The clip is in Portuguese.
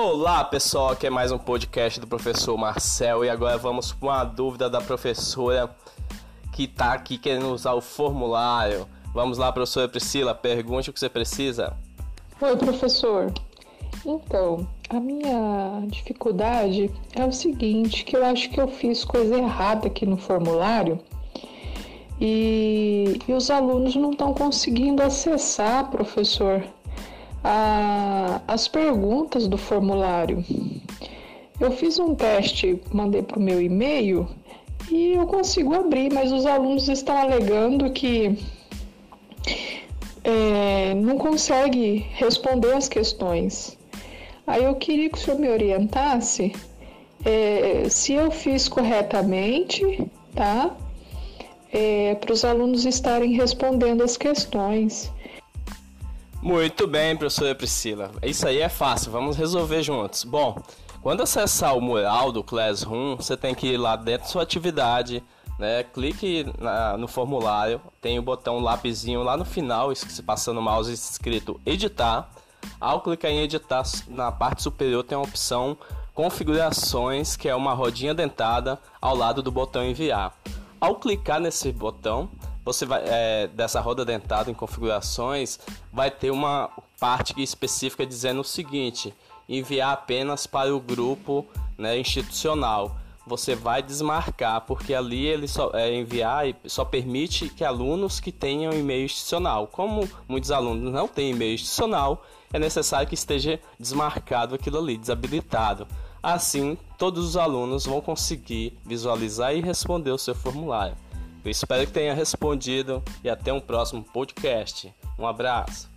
Olá pessoal, aqui é mais um podcast do professor Marcel e agora vamos com uma dúvida da professora que está aqui querendo usar o formulário. Vamos lá, professora Priscila, pergunte o que você precisa. Oi, professor. Então, a minha dificuldade é o seguinte, que eu acho que eu fiz coisa errada aqui no formulário e, e os alunos não estão conseguindo acessar, professor, a, as perguntas do formulário. Eu fiz um teste, mandei para o meu e-mail e eu consigo abrir, mas os alunos estão alegando que é, não consegue responder as questões. Aí eu queria que o senhor me orientasse é, se eu fiz corretamente, tá? É, para os alunos estarem respondendo as questões. Muito bem, professora Priscila. Isso aí é fácil, vamos resolver juntos. Bom, quando acessar o mural do Classroom, você tem que ir lá dentro da sua atividade, né? Clique na, no formulário, tem o botão lapisinho lá no final, se passando o mouse escrito editar. Ao clicar em editar, na parte superior tem a opção configurações, que é uma rodinha dentada ao lado do botão enviar. Ao clicar nesse botão, você vai é, dessa roda dentada em configurações, vai ter uma parte específica dizendo o seguinte: enviar apenas para o grupo né, institucional. Você vai desmarcar, porque ali ele só é, enviar e só permite que alunos que tenham e-mail institucional. Como muitos alunos não têm e-mail institucional, é necessário que esteja desmarcado aquilo ali, desabilitado. Assim, todos os alunos vão conseguir visualizar e responder o seu formulário. Eu espero que tenha respondido e até um próximo podcast. Um abraço.